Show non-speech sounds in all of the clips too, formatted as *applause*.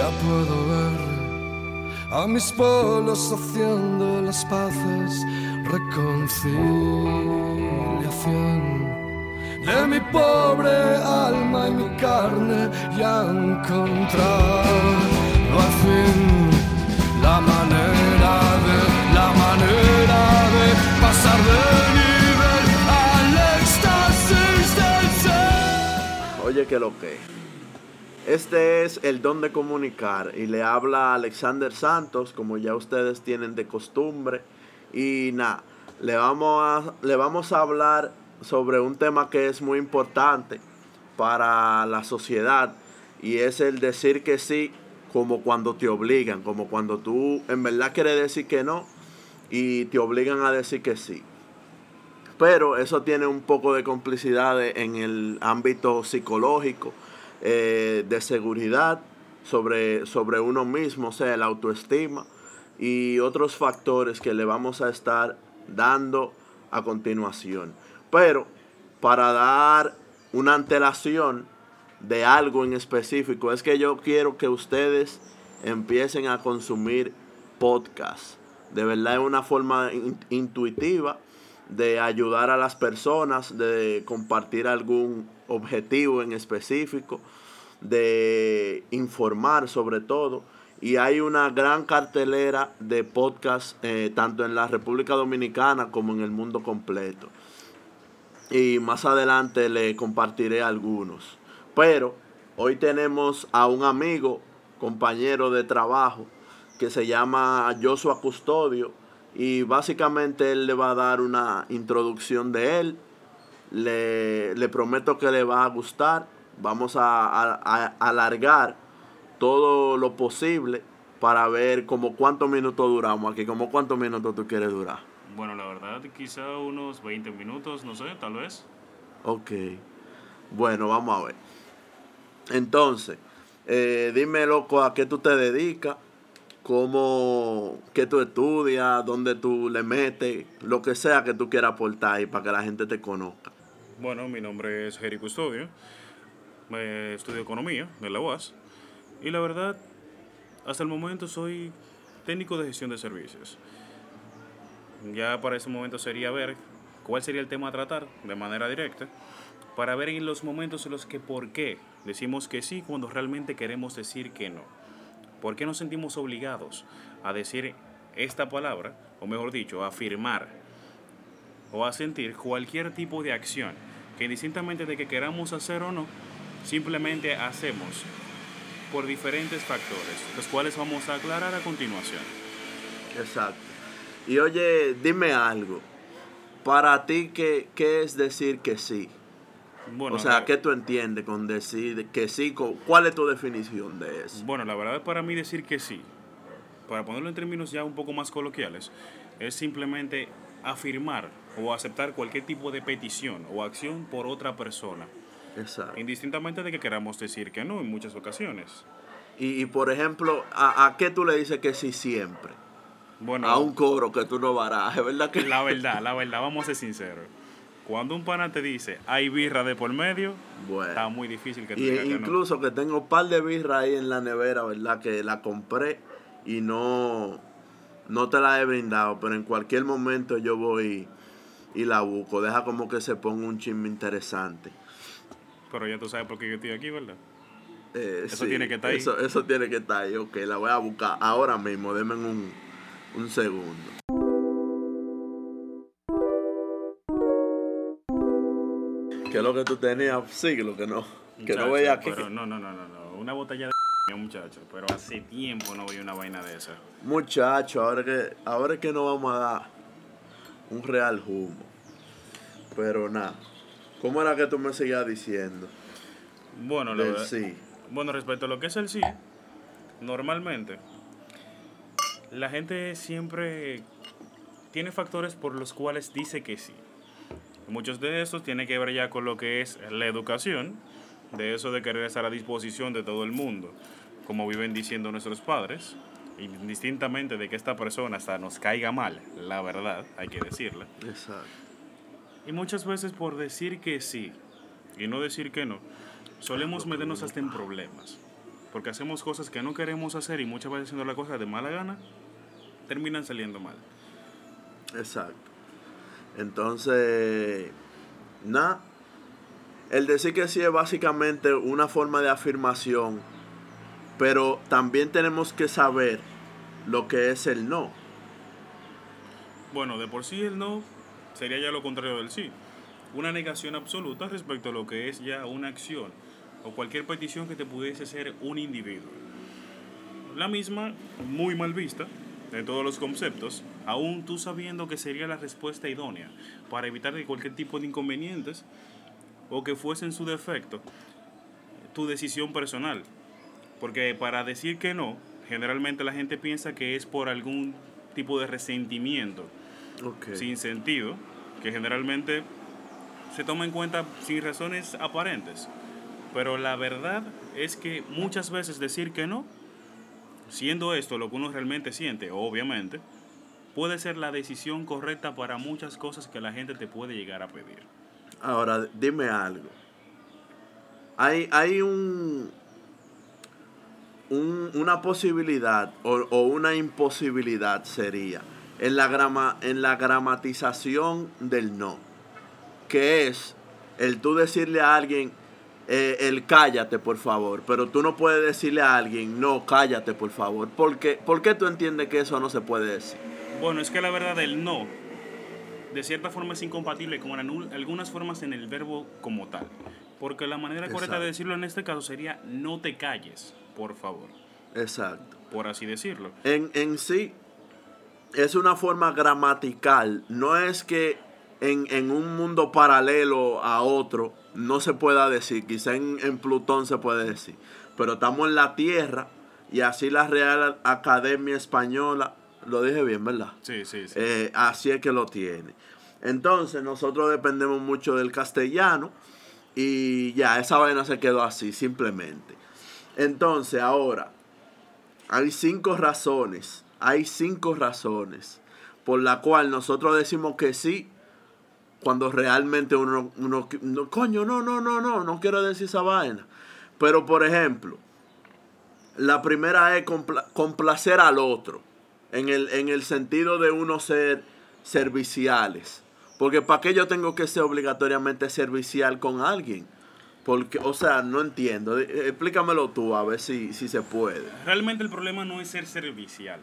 Ya puedo ver a mis polos haciendo las paces, reconciliación de mi pobre alma y mi carne ya encontrar al fin la manera de la manera de pasar de ser. Oye, que lo que. Este es el don de comunicar y le habla Alexander Santos, como ya ustedes tienen de costumbre. Y nada, le vamos a, le vamos a hablar sobre un tema que es muy importante para la sociedad y es el decir que sí como cuando te obligan, como cuando tú en verdad quieres decir que no y te obligan a decir que sí. Pero eso tiene un poco de complicidad en el ámbito psicológico, eh, de seguridad sobre, sobre uno mismo, o sea, la autoestima y otros factores que le vamos a estar dando a continuación. Pero para dar una antelación de algo en específico, es que yo quiero que ustedes empiecen a consumir podcast. De verdad es una forma intuitiva de ayudar a las personas, de compartir algún objetivo en específico, de informar sobre todo. Y hay una gran cartelera de podcast eh, tanto en la República Dominicana como en el mundo completo y más adelante le compartiré algunos. Pero hoy tenemos a un amigo, compañero de trabajo, que se llama Joshua Custodio y básicamente él le va a dar una introducción de él. Le, prometo que le va a gustar. Vamos a, alargar todo lo posible para ver como cuántos minutos duramos aquí, como cuántos minutos tú quieres durar. Bueno, la verdad, quizá unos 20 minutos, no sé, tal vez. Ok. Bueno, vamos a ver. Entonces, eh, dime, loco, a qué tú te dedicas, cómo, qué tú estudias, dónde tú le metes, lo que sea que tú quieras aportar y para que la gente te conozca. Bueno, mi nombre es Jerry Custodio, estudio economía de la UAS y la verdad, hasta el momento soy técnico de gestión de servicios. Ya para ese momento sería ver cuál sería el tema a tratar de manera directa para ver en los momentos en los que por qué decimos que sí cuando realmente queremos decir que no. ¿Por qué nos sentimos obligados a decir esta palabra, o mejor dicho, a afirmar o a sentir cualquier tipo de acción que indistintamente de que queramos hacer o no, simplemente hacemos por diferentes factores, los cuales vamos a aclarar a continuación. Exacto. Y oye, dime algo. Para ti, ¿qué, qué es decir que sí? Bueno, o sea, ¿qué tú entiendes con decir que sí? ¿Cuál es tu definición de eso? Bueno, la verdad para mí decir que sí, para ponerlo en términos ya un poco más coloquiales, es simplemente afirmar o aceptar cualquier tipo de petición o acción por otra persona. Exacto. Indistintamente de que queramos decir que no en muchas ocasiones. Y, y por ejemplo, ¿a, ¿a qué tú le dices que sí siempre? Bueno, a un coro que tú no barajes, ¿verdad? Que... La verdad, la verdad, vamos a ser sinceros. Cuando un pana te dice, hay birra de por medio, está muy difícil que tú y Incluso que, tengo un par de birra ahí en la nevera, ¿verdad? Que la compré y no, no te la he brindado, pero en cualquier momento yo voy y la busco. Deja como que se ponga un chisme interesante. Pero ya tú sabes por qué yo estoy aquí, ¿verdad? Eh, eso tiene que estar ahí. Eso, eso tiene que estar ahí, ok, la voy a buscar ahora mismo, denme un un segundo. Es lo que tú tenías? Sí, lo que no. que no veía aquí. no, no, no, no, no. Una botella de *laughs* muchacho. Pero hace tiempo no voy una vaina de esa. Muchacho, ahora que, ahora es que no vamos a dar un real humo. Pero nada. ¿Cómo era que tú me seguías diciendo? Bueno, lo sí. Bueno, respecto a lo que es el sí, normalmente la gente siempre tiene factores por los cuales dice que sí. Muchos de esos tienen que ver ya con lo que es la educación, de eso de querer estar a disposición de todo el mundo, como viven diciendo nuestros padres, indistintamente de que esta persona hasta nos caiga mal, la verdad, hay que decirla. Exacto. Y muchas veces por decir que sí y no decir que no, solemos meternos hasta en problemas. porque hacemos cosas que no queremos hacer y muchas veces haciendo las cosas de mala gana, terminan saliendo mal. Exacto. Entonces, nada. El decir que sí es básicamente una forma de afirmación, pero también tenemos que saber lo que es el no. Bueno, de por sí el no sería ya lo contrario del sí. Una negación absoluta respecto a lo que es ya una acción o cualquier petición que te pudiese ser un individuo. La misma, muy mal vista, de todos los conceptos, aún tú sabiendo que sería la respuesta idónea para evitar cualquier tipo de inconvenientes o que fuese en su defecto tu decisión personal. Porque para decir que no, generalmente la gente piensa que es por algún tipo de resentimiento sin sentido, que generalmente se toma en cuenta sin razones aparentes. Pero la verdad es que muchas veces decir que no, siendo esto lo que uno realmente siente, obviamente, puede ser la decisión correcta para muchas cosas que la gente te puede llegar a pedir. Ahora, dime algo. Hay, hay un, una posibilidad o, o, una imposibilidad sería en la, en la gramatización del no, que es el tú decirle a alguien, eh, el cállate por favor, pero tú no puedes decirle a alguien, no, cállate por favor. ¿Por qué, ¿Por qué tú entiendes que eso no se puede decir? Bueno, es que la verdad el no, de cierta forma es incompatible con algunas formas en el verbo como tal. Porque la manera correcta de decirlo en este caso sería no te calles, por favor. Exacto. Por así decirlo. En, en sí, es una forma gramatical. No es que en, en, un mundo paralelo a otro no se pueda decir. Quizá en, en, Plutón se puede decir. Pero estamos en la Tierra y así la Real Academia Española. Lo dije bien, ¿verdad? Sí, sí, sí. Eh, así es que lo tiene. Entonces nosotros dependemos mucho del castellano y ya, esa vaina se quedó así, simplemente. Entonces, ahora, hay cinco razones hay cinco razones por la cual nosotros decimos que sí cuando realmente uno, uno no, coño, no, no, no, no, no quiero decir esa vaina. Pero por ejemplo, la primera es complacer al otro, en el, en el sentido de uno ser serviciales. Porque ¿para qué yo tengo que ser obligatoriamente servicial con alguien? Porque, o sea, no entiendo. Explícamelo tú, a ver si, si se puede. Realmente el problema no es ser servicial.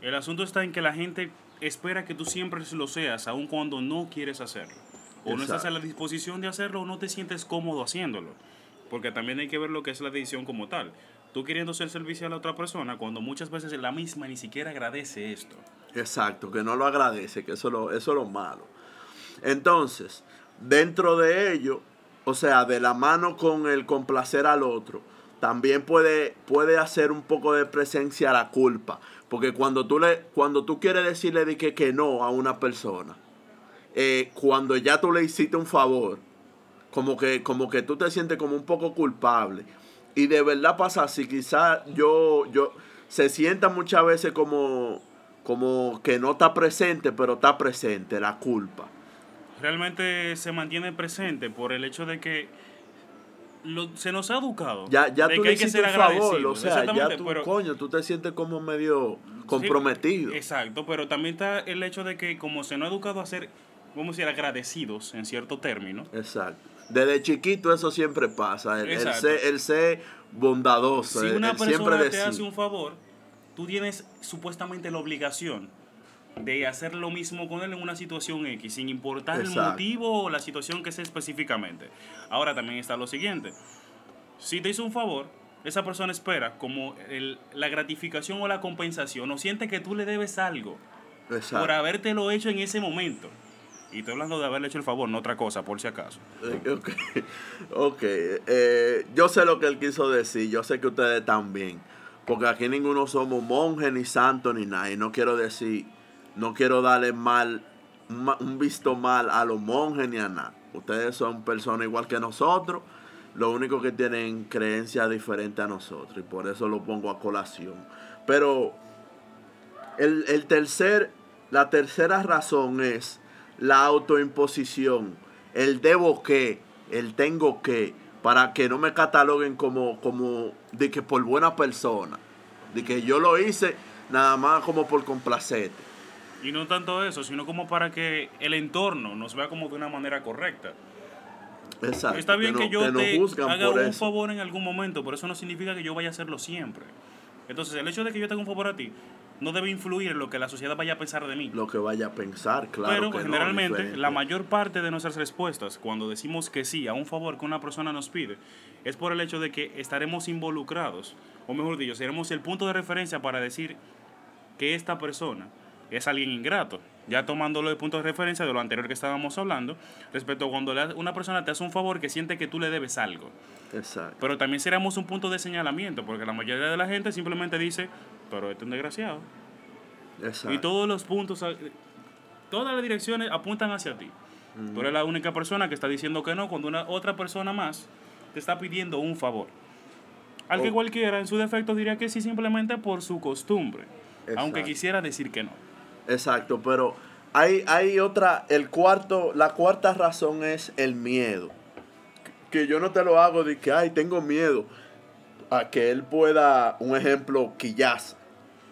El asunto está en que la gente espera que tú siempre lo seas, aun cuando no quieres hacerlo. O no estás a la disposición de hacerlo o no te sientes cómodo haciéndolo. Porque también hay que ver lo que es la decisión como tal. Tú queriendo ser servicial a otra persona cuando muchas veces la misma ni siquiera agradece esto. Exacto, que no lo agradece, que eso, lo, eso es lo malo. Entonces, dentro de ello, o sea, de la mano con el complacer al otro, también puede, puede hacer un poco de presencia la culpa. Porque cuando tú, le, cuando tú quieres decirle de que, no a una persona, eh, cuando ya tú le hiciste un favor, como que, como que tú te sientes como un poco culpable. Y de verdad pasa así, quizás yo, yo, se sienta muchas veces como, como que no está presente, pero está presente la culpa. Realmente se mantiene presente por el hecho de que se nos ha educado. Ya, ya tú le hiciste un favor, o sea, ya tú, coño, tú te sientes como medio comprometido. exacto, pero también está el hecho de que como se nos ha educado a ser, vamos a decir, agradecidos en cierto término. Exacto. Desde chiquito eso siempre pasa, el, el, ser, bondadoso. Si una persona te hace un favor, tú tienes supuestamente la obligación de hacer lo mismo con él en una situación X, sin importar el motivo o la situación que sea específicamente. Ahora también está lo siguiente. Si te hizo un favor, esa persona espera como el, la gratificación o la compensación o siente que tú le debes algo Exacto. por habértelo hecho en ese momento. Y estoy hablando de haberle hecho el favor, no otra cosa, por si acaso. Eh, ok, *laughs* okay. Eh, yo sé lo que él quiso decir, yo sé que ustedes también. Porque aquí ninguno somos monjes, ni santos, ni nada. Y no quiero decir no quiero darle mal, un visto mal a los monjes ni a nada. Ustedes son personas igual que nosotros, lo único que tienen creencias diferentes a nosotros y por eso lo pongo a colación. Pero el, el tercer, la tercera razón es la autoimposición, el debo que, el tengo que. para que no me cataloguen como, como de que por buena persona, de que yo lo hice nada más como por complacerte. Y no tanto eso, sino como para que el entorno nos vea como de una manera correcta. Exacto. Está bien que, no- yo no te haga un eso. favor en algún momento, pero eso no significa que yo vaya a hacerlo siempre. Entonces, el hecho de que yo te haga un favor a ti no debe influir en lo que la sociedad vaya a pensar de mí. Lo que vaya a pensar, claro. pero que generalmente la mayor parte de nuestras respuestas cuando decimos que sí a un favor que una persona nos pide es por el hecho de que estaremos involucrados, o mejor dicho, seremos el punto de referencia para decir que esta persona es alguien ingrato. Ya tomándolo de punto de referencia de lo anterior que estábamos hablando, respecto a cuando una persona te hace un favor que siente que tú le debes algo. Exacto. Pero también seremos un punto de señalamiento, porque la mayoría de la gente simplemente dice, pero este es un desgraciado. Exacto. Y todos los puntos, a- todas las direcciones apuntan hacia ti. Tú eres la única persona que está diciendo que no cuando una otra persona más te está pidiendo un favor. Al que Oh. cualquiera en su defecto diría que sí simplemente por su costumbre, aunque Exacto. quisiera decir que no. Exacto, pero hay, hay otra, el cuarto, la cuarta razón es el miedo. Que yo no te lo hago de que, ay, tengo miedo a que él pueda, un ejemplo, quillas.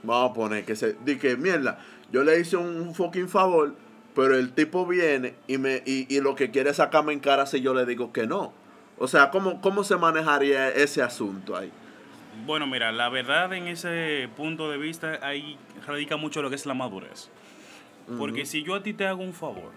Vamos a poner que se, de que, mierda, yo le hice un, fucking favor, pero el tipo viene y, me, y, y lo que quiere es sacarme en cara si yo le digo que no. O sea, ¿cómo, cómo se manejaría ese asunto ahí? Bueno, mira, la verdad en ese punto de vista ahí radica mucho lo que es la madurez. Porque si yo a ti te hago un favor,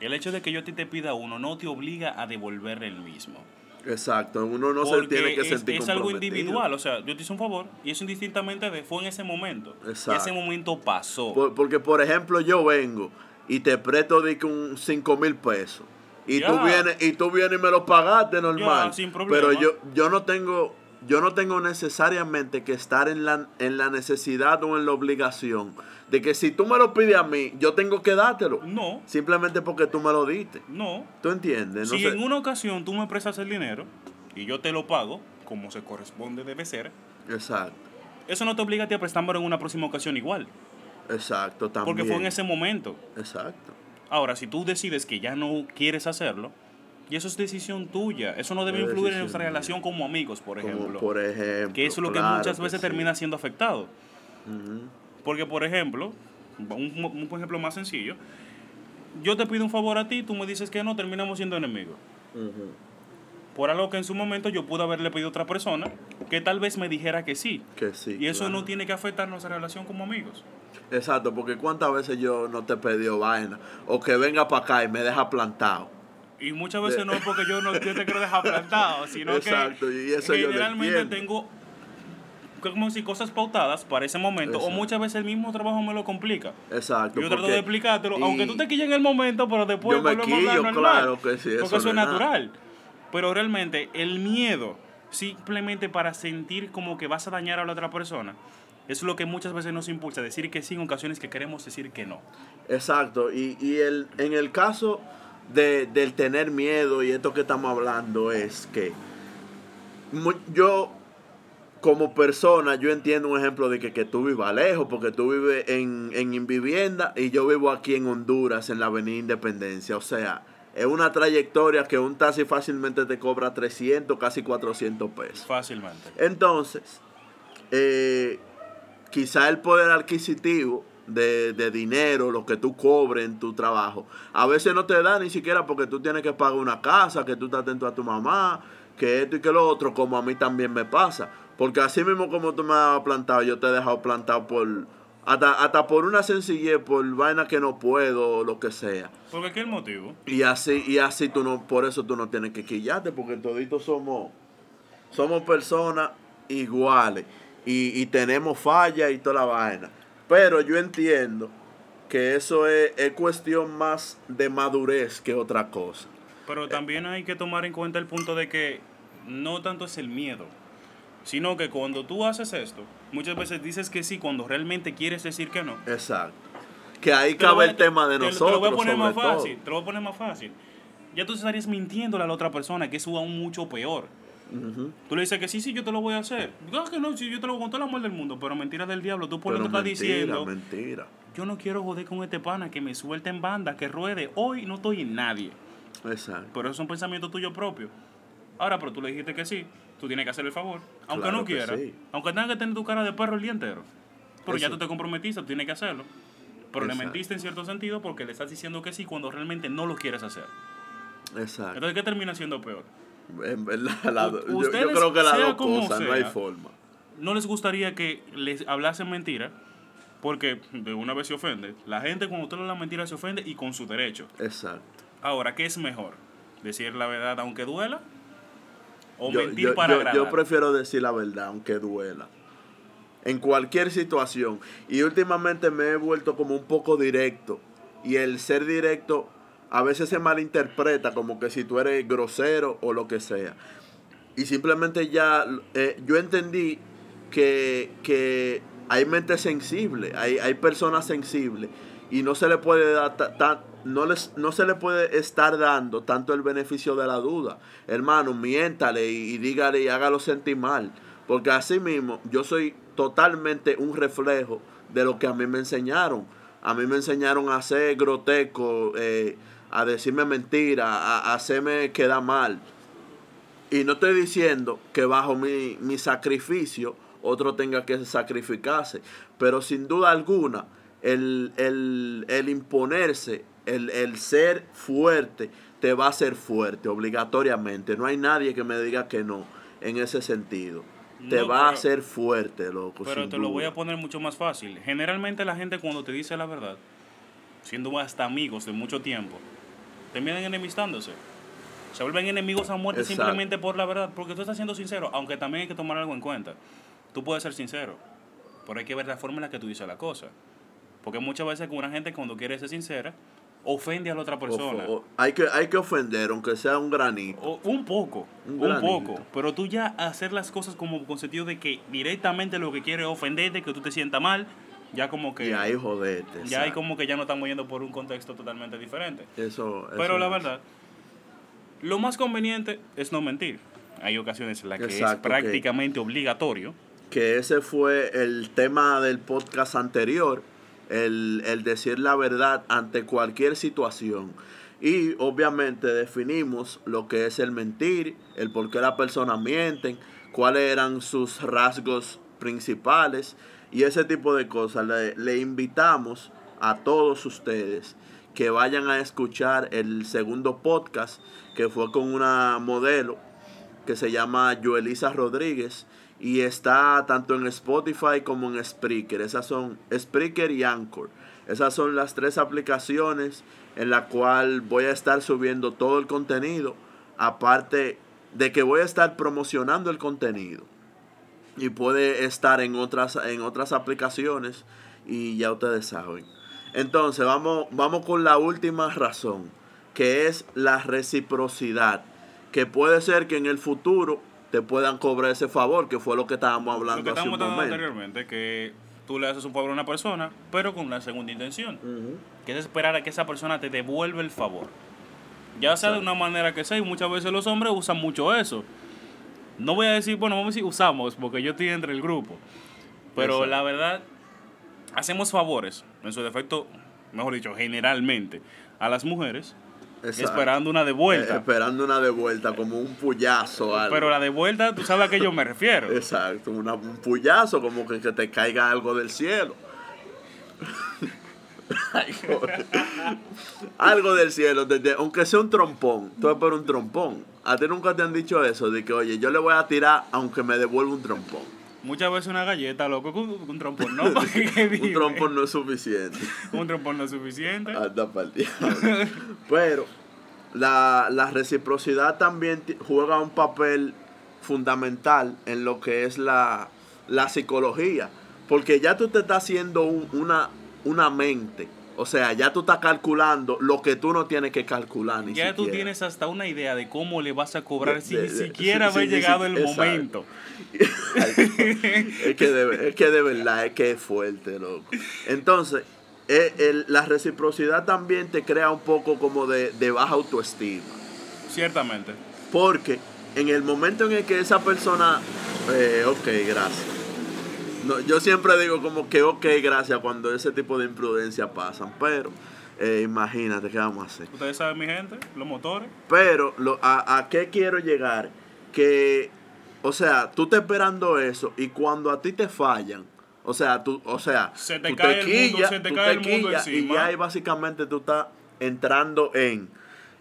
el hecho de que yo a ti te pida uno no te obliga a devolver el mismo. Exacto, uno no se tiene que es, sentir es algo individual, o sea, yo te hice un favor y eso indistintamente de fue en ese momento. Y Exacto. ese momento pasó. Por- porque, por ejemplo, yo vengo y te presto de un 5 mil pesos. Y tú vienes y tú vienes y me lo pagaste normal. Sin problema. Pero yo, yo no tengo yo no tengo necesariamente que estar en la, en la necesidad o en la obligación de que si tú me lo pides a mí, yo tengo que dártelo. No, Simplemente porque tú me lo diste. no. ¿Tú entiendes? No si sé. en una ocasión tú me prestas el dinero y yo te lo pago, como se corresponde debe ser, Exacto. eso no te obliga a ti a prestármelo en una próxima ocasión igual. Exacto, también. Porque fue en ese momento. Exacto. Ahora, si tú decides que ya no quieres hacerlo, y eso es decisión tuya, eso no debe Es influir en nuestra mía. relación como amigos, por Como ejemplo. por ejemplo. que eso es lo que muchas que veces sí. termina siendo afectado. Porque, por ejemplo, un, un ejemplo más sencillo, yo te pido un favor a ti, tú me dices que no, terminamos siendo enemigos. Por algo que en su momento yo pude haberle pedido a otra persona que tal vez me dijera que sí. Que sí. y eso claro. no tiene que afectar nuestra relación como amigos. Exacto, porque cuántas veces yo no te he pedido vaina. O que venga para acá y me deja plantado. Y muchas veces no es porque yo no yo te quiero dejar plantado, sino Exacto, que y eso yo generalmente entiendo. tengo como si cosas pautadas para ese momento, o muchas veces el mismo trabajo me lo complica. Exacto. Yo trato de explicártelo, y aunque tú te quilles en el momento, pero después Yo me quillo, normal. claro que sí, eso Porque eso no es nada. natural. Pero realmente el miedo, simplemente para sentir como que vas a dañar a la otra persona, es lo que muchas veces nos impulsa decir que sí en ocasiones que queremos decir que no. Exacto. Y, y el, en el caso de, del tener miedo y esto que estamos hablando es que yo como persona, yo entiendo un ejemplo de que, que tú vivas lejos, porque tú vives en, en vivienda y yo vivo aquí en Honduras, en la Avenida Independencia. O sea, es una trayectoria que un taxi fácilmente te cobra 300, casi 400 pesos. Fácilmente. Entonces, eh, quizá el poder adquisitivo de, de dinero, lo que tú cobres en tu trabajo, a veces no te da ni siquiera porque tú tienes que pagar una casa, que tú estás atento a tu mamá, que esto y que lo otro, como a mí también me pasa. Porque así mismo como tú me has plantado, yo te he dejado plantado por... Hasta, hasta por una sencillez, por vaina que no puedo, o lo que sea. Porque aquí el motivo. Y así, y así tú no, por eso tú no tienes que quillarte, porque toditos somos, somos personas iguales y, y tenemos fallas y toda la vaina. Pero yo entiendo que eso es, es cuestión más de madurez que otra cosa. Pero también hay que tomar en cuenta el punto de que no tanto es el miedo, sino que cuando tú haces esto, muchas veces dices que sí cuando realmente quieres decir que no. Exacto. Que ahí Te cabe a- el tema de te- nosotros. Te lo voy a poner más todo. fácil. Te lo voy a poner más fácil. Ya tú estarías mintiéndole a la otra persona, que es aún mucho peor. Tú le dices que sí, sí, yo te lo voy a hacer. No, que no, sí, yo te lo conté el amor del mundo, pero mentira del diablo. Tú por Pero dentro estás diciendo, mentira. yo no quiero joder con este pana, que me suelte en banda, que ruede. Hoy no estoy en nadie. Exacto. Pero eso es un pensamiento tuyo propio. Ahora, pero tú le dijiste que sí, tú tienes que hacer el favor, aunque Claro no que quieras, sí. aunque tengas que tener tu cara de perro el día entero. Pero ya tú te comprometiste, tú tienes que hacerlo. Pero le mentiste en cierto sentido porque le estás diciendo que sí cuando realmente no lo quieres hacer. Exacto. Entonces, ¿qué termina siendo peor? En verdad, la- yo, creo que las dos cosas, no hay forma. ¿No les gustaría que les hablasen mentira? Porque de una vez se ofende. La gente cuando usted le habla mentira se ofende y con su derecho. Exacto. Ahora, ¿qué es mejor? ¿Decir la verdad aunque duela? ¿O Yo, mentir yo- para agradar? yo prefiero decir la verdad, aunque duela. En cualquier situación. Y últimamente me he vuelto como un poco directo. Y el ser directo a veces se malinterpreta como que si tú eres grosero o lo que sea. Y simplemente ya eh, yo entendí que, que hay mente sensible, hay, hay personas sensibles y no se le puede dar ta- no, les, no se le puede estar dando tanto el beneficio de la duda. Hermano, miéntale y, dígale y hágalo sentir mal. Porque así mismo yo soy totalmente un reflejo de lo que a mí me enseñaron. A mí me enseñaron a ser grotesco, eh, a decirme mentiras, a, a hacerme quedar mal. Y no estoy diciendo que bajo mi, mi sacrificio otro tenga que sacrificarse, pero sin duda alguna el, el- el imponerse, el, el ser fuerte, te va a hacer fuerte obligatoriamente. No hay nadie que me diga que no en ese sentido. Te va a hacer fuerte, loco. Pero te lo voy duda. a poner mucho más fácil. Generalmente la gente cuando te dice la verdad, siendo hasta amigos de mucho tiempo, terminan enemistándose. Se vuelven enemigos a muerte Exacto. simplemente por la verdad, porque tú estás siendo sincero, aunque también hay que tomar algo en cuenta. Tú puedes ser sincero, pero hay que ver la forma en la que tú dices la cosa. Porque muchas veces con una gente cuando quiere ser sincera, ofende a la otra persona. O- o- hay, que, hay que ofender, aunque sea un granito. O- un poco, Un un, poco. Pero tú ya hacer las cosas como con sentido de que directamente lo que quiere es ofenderte, que tú te sientas mal, ya como que Y ahí jodete. ya hay como que ya no estamos yendo por un contexto totalmente diferente. Eso, Pero la verdad, lo más conveniente es no mentir. Hay ocasiones en las que es Exacto, prácticamente obligatorio. que ese fue el tema del podcast anterior, el, el decir la verdad ante cualquier situación. Y obviamente definimos lo que es el mentir, el por qué las personas mienten, cuáles eran sus rasgos principales y ese tipo de cosas. Le, le invitamos a todos ustedes que vayan a escuchar el segundo podcast que fue con una modelo que se llama Joelisa Rodríguez y está tanto en Spotify como en Spreaker. Esas son Spreaker y Anchor. Esas son las tres aplicaciones en la cual voy a estar subiendo todo el contenido, aparte de que voy a estar promocionando el contenido. Y puede estar en otras en otras aplicaciones y ya ustedes saben. Entonces, vamos vamos con la última razón, que es la reciprocidad que puede ser que en el futuro te puedan cobrar ese favor, que fue lo que estábamos Lo que hablando hace un momento. anteriormente, que tú le haces un favor a una persona, pero con una segunda intención. Que es esperar a que esa persona te devuelva el favor. Ya sea de una manera que sea, y muchas veces los hombres usan mucho eso. No voy a decir, bueno, vamos a decir usamos, porque yo estoy entre el grupo. Pero Exacto. la verdad, hacemos favores, en su defecto, mejor dicho, generalmente, a las mujeres, Exacto. esperando una de Eh, esperando una de vuelta, como un puyazo. algo. Pero la de vuelta, tú sabes a qué yo me refiero. *laughs* Exacto, una- un puyazo, como que, que te caiga algo del cielo. *laughs* Ay, algo del cielo, desde- aunque sea un trompón, tú esperas un trompón. A ti nunca te han dicho eso, de que, oye, yo le voy a tirar aunque me devuelva un trompón. Muchas veces una galleta, loco, con un trompón, ¿no? *laughs* un *laughs* trompón no es suficiente. Un trompón no es suficiente. Anda pa'l diablo. Pero la, la reciprocidad también juega un papel fundamental en lo que es la, la psicología. Porque ya tú te estás haciendo un- una, una mente. O sea, ya tú estás calculando lo que tú no tienes que calcular ni Ya tú tienes hasta una idea de cómo le vas a cobrar De- sin de- ni de- siquiera sí, haber sí, llegado sí, el exacto. momento. *laughs* es, que de, es que de verdad es que es fuerte, loco. Entonces, eh, el- la reciprocidad también te crea un poco como de, de baja autoestima. Ciertamente. Porque en el momento en el que esa persona, eh, ok, gracias. No, yo siempre digo como que ok, gracias cuando ese tipo de imprudencia pasan, pero eh, imagínate qué vamos a hacer. Ustedes saben, mi gente, los motores. Pero lo, a, a qué quiero llegar que, o sea, tú estás esperando eso y cuando a ti te fallan, o sea, tú, o sea, Se te tú cae el mundo, se te cae el mundo y encima. ya ahí básicamente tú estás entrando en,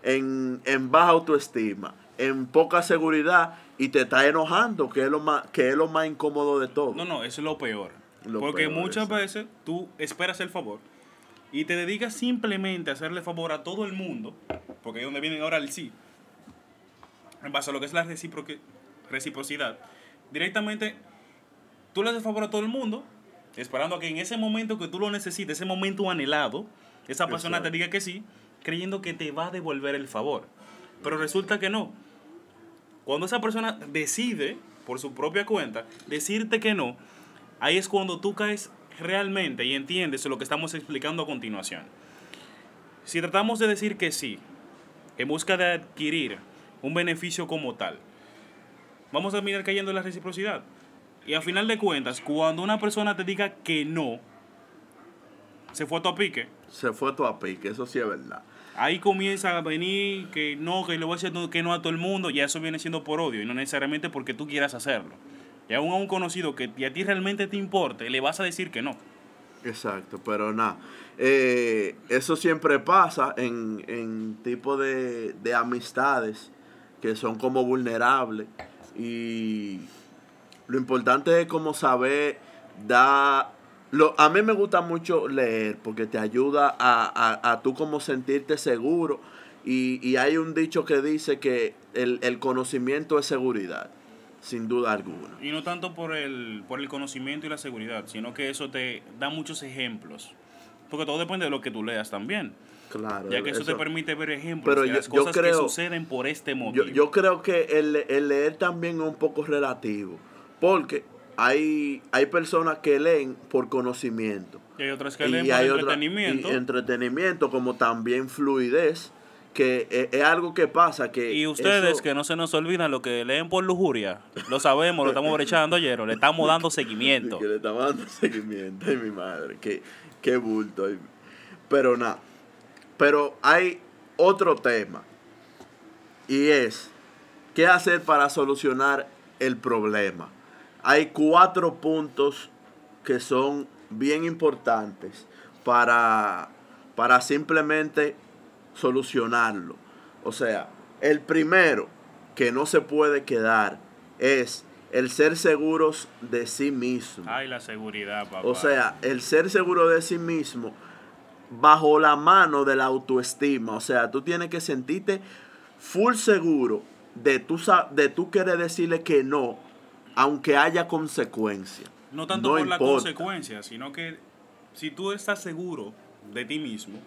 en, en baja autoestima, en poca seguridad y te estás enojando, que es lo más, que es lo más incómodo de todo. No, no, eso es lo peor. Lo Porque peor, muchas eso. veces tú esperas el favor y te dedicas simplemente a hacerle favor a todo el mundo, porque es donde viene ahora el sí, en base a lo que es la reciprocidad. Directamente, tú le haces favor a todo el mundo, esperando a que en ese momento que tú lo necesites, ese momento anhelado, esa persona Exacto. te diga que sí, creyendo que te va a devolver el favor. Pero resulta que no. Cuando esa persona decide, por su propia cuenta, decirte que no, ahí es cuando tú caes realmente y entiendes lo que estamos explicando a continuación. Si tratamos de decir que sí, en busca de adquirir un beneficio como tal, vamos a terminar cayendo en la reciprocidad. Y al final de cuentas, cuando una persona te diga que no, se fue a tu a pique, Se fue tu a pique, eso sí es verdad. Ahí comienza a venir que no, que le voy a decir que no a todo el mundo, ya eso viene siendo por odio y no necesariamente porque tú quieras hacerlo. Y aún a un conocido que a ti realmente te importe, le vas a decir que no. Exacto, pero nada. eh, eso siempre pasa en, en tipo de, de amistades que son como vulnerables. Y lo importante es como saber dar... Lo, a mí me gusta mucho leer porque te ayuda a, a, a tú como sentirte seguro. Y, y hay un dicho que dice que el, el conocimiento es seguridad, sin duda alguna. Y no tanto por el, por el conocimiento y la seguridad, sino que eso te da muchos ejemplos. Porque todo depende de lo que tú leas también. Claro. Ya que eso, te permite ver ejemplos Pero de yo- las yo cosas creo- que suceden por este Yo, motivo. yo creo que el, el leer también es un poco relativo, porque hay, hay personas que leen por conocimiento. y hay otras que leen por hay otra- entretenimiento. y entretenimiento, como también fluidez, que es, es algo que pasa que... Y ustedes eso- que no se nos olvidan lo que leen por lujuria, lo sabemos, lo estamos *laughs* brechando ayer, le estamos dando seguimiento. Que le estaba dando *laughs* seguimiento. Ay, mi madre. Qué, qué bulto. ay. Pero nada. Pero hay otro tema. Y es, ¿qué hacer para solucionar el problema? Hay cuatro puntos que son bien importantes para, para simplemente solucionarlo. O sea, el primero que no se puede quedar es el ser seguros de sí mismo. Ay, la seguridad, papá. O sea, el ser seguro de sí mismo bajo la mano de la autoestima. O sea, tú tienes que sentirte full seguro de tú, de tú querer decirle que no, aunque haya consecuencias. no tanto no por la consecuencia, sino que si tú estás seguro de ti mismo,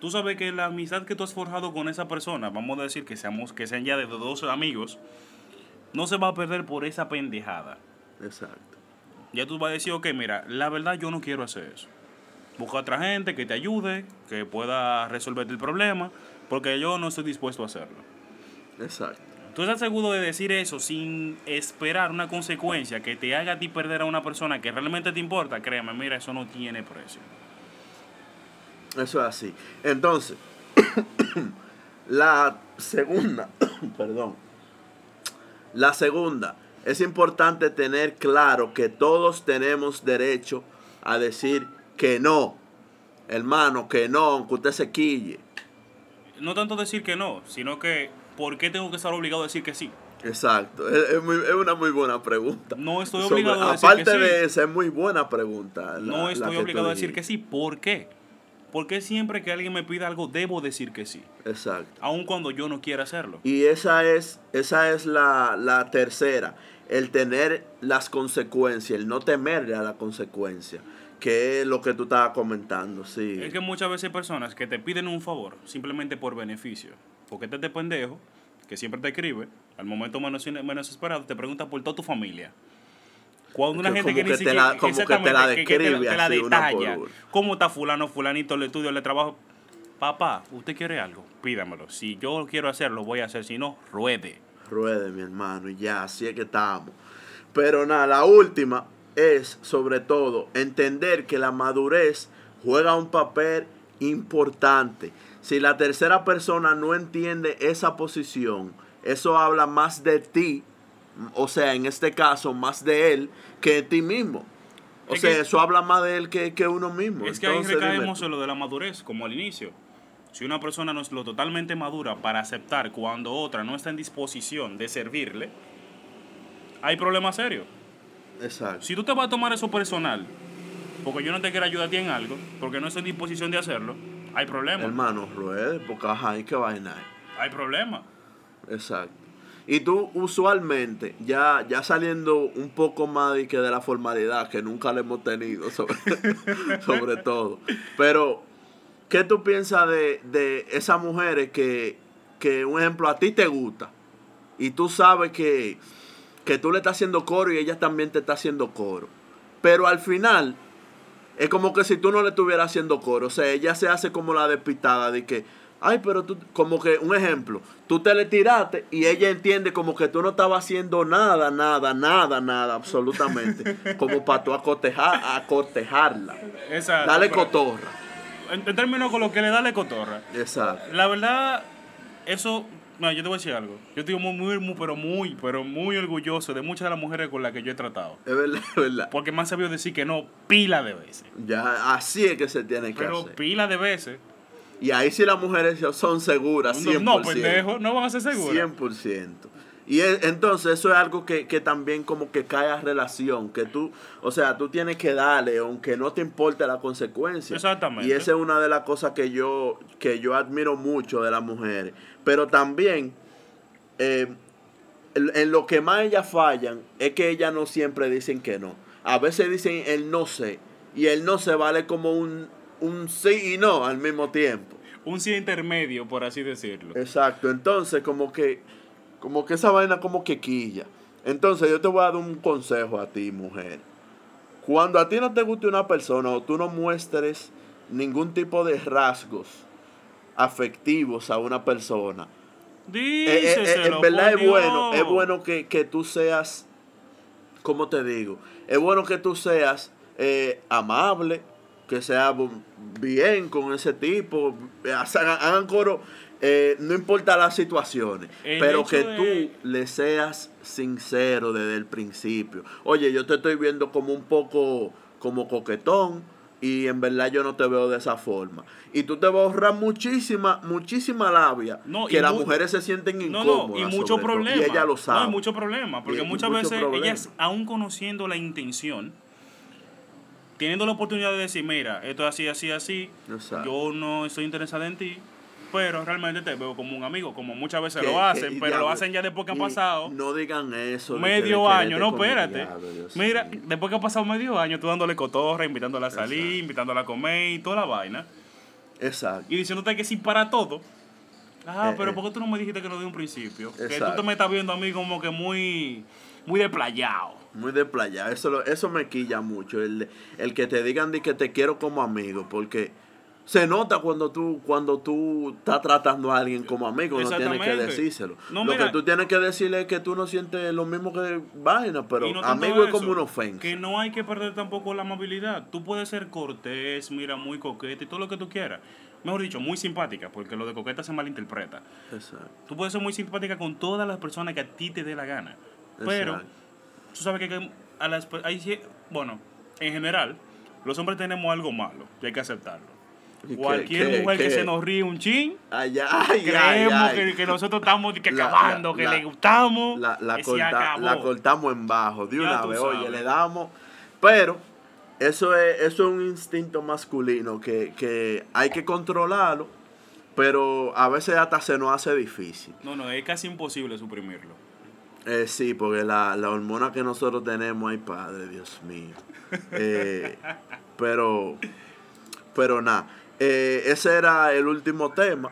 tú sabes que la amistad que tú has forjado con esa persona, vamos a decir que seamos que sean ya de dos amigos, no se va a perder por esa pendejada. Exacto. Ya tú vas a decir, ok, mira, la verdad yo no quiero hacer eso. Busca otra gente que te ayude, que pueda resolverte el problema, porque yo no estoy dispuesto a hacerlo. Exacto. Tú estás seguro de decir eso sin esperar una consecuencia que te haga a ti perder a una persona que realmente te importa, créeme, mira, eso no tiene precio. Eso es así. Entonces, *coughs* la segunda, *coughs* perdón, la segunda, es importante tener claro que todos tenemos derecho a decir que no, hermano, que no, aunque usted se quille. No tanto decir que no, sino que ¿por qué tengo que estar obligado a decir que sí? Exacto, es, es muy- es una muy buena pregunta. No estoy Sobre- obligado a decir aparte que sí. de esa, es muy buena pregunta. la- no estoy obligado a decir que sí. ¿Por qué? Porque siempre que alguien me pida algo debo decir que sí, Exacto. aun cuando yo no quiera hacerlo. Y esa es, esa es la, la tercera, el tener las consecuencias, el no temerle a la consecuencia, que es lo que tú estabas comentando, sí. Es que muchas veces hay personas que te piden un favor simplemente por beneficio. Porque este este pendejo, que siempre te escribe, al momento menos, menos esperado, te pregunta por toda tu familia. Cuando una Que gente que ni te siquiera como que te la te describe te la detalla. ¿Cómo está fulano, fulanito, el estudio, el trabajo? Papá, ¿usted quiere algo? Pídamelo. Si yo quiero hacerlo, voy a hacer. Si no, ruede. Ruede, mi hermano, y ya, así es que estamos. Pero nada, la última es, sobre todo, entender que la madurez juega un papel importante. Si la tercera persona no entiende esa posición, eso habla más de ti, o sea, en este caso, más de él que de ti mismo. O Es sea, que- eso habla más de él que, que uno mismo. Es que ahí Entonces, recaemos en lo de la madurez, como al inicio. Si una persona no es lo totalmente madura para aceptar cuando otra no está en disposición de servirle, hay problemas serios. Exacto. Si tú te vas a tomar eso personal, porque yo no te quiero ayudar a ti en algo, porque no estoy en disposición de hacerlo, hay problemas. Hermano, ruede, porque ajá, ¿y qué vaina hay? Hay problemas. Exacto. Y tú usualmente, ya, ya saliendo un poco más de, que de la formalidad, que nunca la hemos tenido sobre, *laughs* sobre todo, pero ¿qué tú piensas de, de esas mujeres que, que, un ejemplo, a ti te gusta y tú sabes que, que tú le estás haciendo coro y ella también te está haciendo coro, pero al final es como que si tú no le estuvieras haciendo coro. O sea, ella se hace como la despistada de que, ay, pero tú, como que, un ejemplo, tú te le tiraste y ella entiende como que tú no estabas haciendo nada, nada, nada, nada, absolutamente. *laughs* como para tú acotejar, acortejarla. Exacto, Dale pero- cotorra. En, en términos con lo que le da la cotorra. Exacto. La verdad, eso. No, yo te voy a decir algo. Yo estoy muy, muy, muy, pero muy, pero muy orgulloso de muchas de las mujeres con las que yo he tratado. Es verdad, es verdad. Porque me han sabido decir que no pila de veces. Ya, así es que se tiene que Pero hacer. pila de veces. Y ahí sí las mujeres son seguras, 100%. No, no, pendejo, no van a ser seguras. 100%. Y es- entonces eso es algo que, que también como que cae a relación, que tú, o sea, tú tienes que darle, aunque no te importe la consecuencia. Exactamente. Y esa es una de las cosas que yo, que yo admiro mucho de las mujeres. Pero también, eh, en, en lo que más ellas fallan, es que ellas no siempre dicen que no. A veces dicen el no sé, y el no se vale como un, un sí y no al mismo tiempo. Un sí intermedio, por así decirlo. Exacto, entonces como que como que esa vaina como que quilla. Entonces yo te voy a dar un consejo a ti, mujer. Cuando a ti no te guste una persona o tú no muestres ningún tipo de rasgos afectivos a una persona, eh, eh, eh, en verdad es bueno, es bueno que, que tú seas, ¿cómo te digo? Es bueno que tú seas eh, amable, que sea bien con ese tipo, eh, hagan, coro, eh, no importa las situaciones, El pero que de- tú le seas sincero desde el principio. Oye, yo te estoy viendo como un poco como coquetón y en verdad yo no te veo de esa forma. Y tú te vas a ahorrar muchísima, muchísima labia No, que las mu- mujeres se sienten incómodas. no, y ella lo sabe. No, hay mucho problema. Porque y muchas mucho veces problema. ellas, aún conociendo la intención, teniendo la oportunidad de decir, mira, esto es así, así, así, Exacto. yo no estoy interesada en ti, pero realmente te veo como un amigo, como muchas veces lo hacen, pero lo hacen ya después que han pasado No digan eso. que- medio año, no, espérate. diablo, Mira, después que ha pasado medio año, tú dándole cotorra, invitándola a salir, Exacto. invitándola a comer y toda la vaina, Exacto. y diciéndote que sí para todo. Ah, Eh, pero eh. ¿por qué tú no me dijiste que no de un principio? Que tú Exacto. te me estás viendo a mí como que muy, muy desplayado. Muy de playa. Eso, lo- eso me quilla mucho. El, el que te digan de que te quiero como amigo. Porque se nota cuando tú, cuando tú estás tratando a alguien como amigo. No tienes que decírselo. No, lo mira- que tú tienes que decirle es que tú no sientes lo mismo que vaina. Pero no amigo es como una ofensa. Que no hay que perder tampoco la amabilidad. Tú puedes ser cortés, mira, muy coqueta y todo lo que tú quieras. Mejor dicho, muy simpática, porque lo de coqueta se malinterpreta. Exacto. Tú puedes ser muy simpática con todas las personas que a ti te dé la gana. Pero Exacto. Tú sabes que a las, hay, bueno, en general, los hombres tenemos algo malo y hay que aceptarlo. ¿Y qué- Cualquier qué- mujer que qué? se nos ríe un chin, Ay, ay, ay, creemos ay. Que, que nosotros estamos que La- acabando, la- que la- le gustamos. La, corta- la cortamos en bajo, de una vez, oye, le damos. Pero eso es, eso es un instinto masculino que, que hay que controlarlo, pero a veces hasta se nos hace difícil. No, no, es casi imposible suprimirlo. Eh, sí, porque la, la hormona que nosotros tenemos, ay padre, Dios mío. Eh, pero, pero nada, eh, ese era el último tema.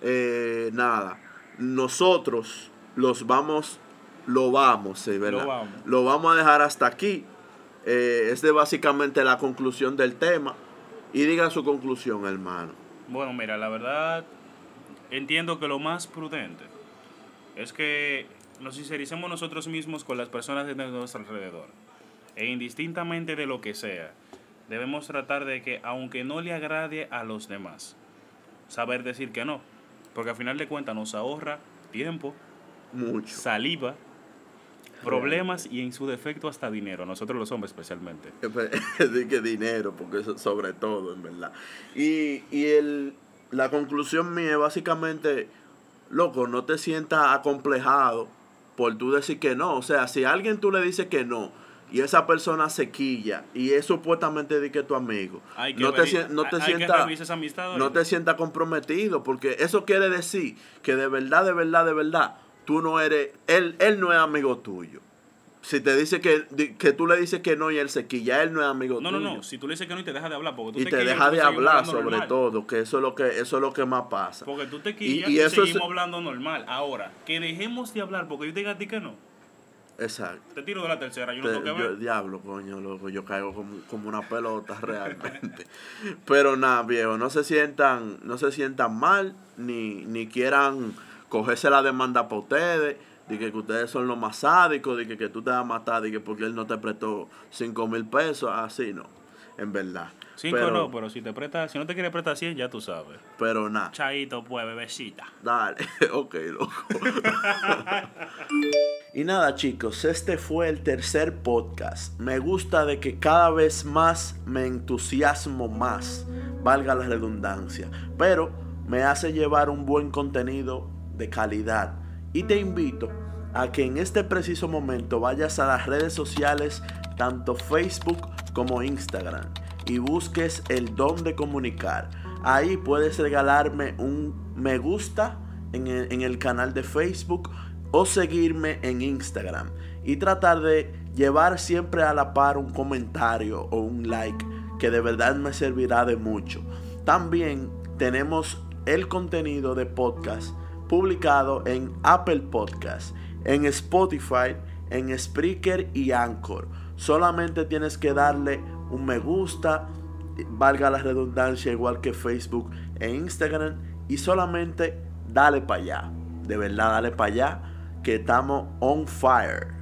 Eh, nada, nosotros los vamos, lo vamos, sí, ¿verdad? Lo vamos. Lo vamos a dejar hasta aquí. Esta es básicamente la conclusión del tema. Y diga su conclusión, hermano. Bueno, mira, la verdad, entiendo que lo más prudente es que nos sincericemos nosotros mismos con las personas de nuestro alrededor. E indistintamente de lo que sea, debemos tratar de que, aunque no le agrade a los demás, saber decir que no. Porque al final de cuentas nos ahorra tiempo, Mucho. saliva, problemas y en su defecto hasta dinero, nosotros los hombres especialmente. *laughs* que dinero, porque eso sobre todo, en verdad. Y, y el, la conclusión mía es básicamente, loco, no te sientas acomplejado por tú decir que no. O sea, si a alguien tú le dices que no y esa persona se quilla y es supuestamente de que tu amigo, Hay que no te, no te amistad, no te sientas comprometido, porque eso quiere decir que de verdad, de verdad, de verdad, tú no eres, él, él no es amigo tuyo. Si te dice que, que tú le dices que no y él se quilla, él no es amigo No, tuyo. no, no. Si tú le dices que no y te deja de hablar, porque tú Y te quillas, deja de hablar sobre normal. todo, que eso es lo que eso es lo que más pasa. Porque tú te Y- quillas y y, eso es- seguimos hablando normal. Ahora, que dejemos de hablar porque yo te diga a ti que no. Exacto. Te tiro de la tercera, yo Te- no tengo que yo- ver. diablo, coño, loco, yo caigo como, como una pelota *laughs* realmente. Pero nada, viejo, no se sientan, no se sientan mal, ni, ni quieran cogerse la demanda para ustedes, de que, que ustedes son los más sádicos, de que, que tú te vas a matar, de que porque él no te prestó cinco mil pesos, así no, en verdad. Cinco pero, no, pero si te presta, si no te quiere prestar 100, ya tú sabes. Pero nada, Chaito, pues, bebecita. Dale, *laughs* ok, loco. *laughs* y nada, chicos, este fue el tercer podcast. Me gusta de que cada vez más me entusiasmo más, valga la redundancia, pero me hace llevar un buen contenido de calidad. Y te invito a que en este preciso momento vayas a las redes sociales, tanto Facebook como Instagram, y busques el don de comunicar. Ahí puedes regalarme un me gusta en el, en el canal de Facebook o seguirme en Instagram y tratar de llevar siempre a la par un comentario o un like que de verdad me servirá de mucho. También tenemos el contenido de podcast publicado en Apple Podcast, en Spotify, en Spreaker y Anchor. Solamente tienes que darle un me gusta, valga la redundancia, igual que Facebook e Instagram, y solamente dale para allá. De verdad, dale para allá, que estamos on fire.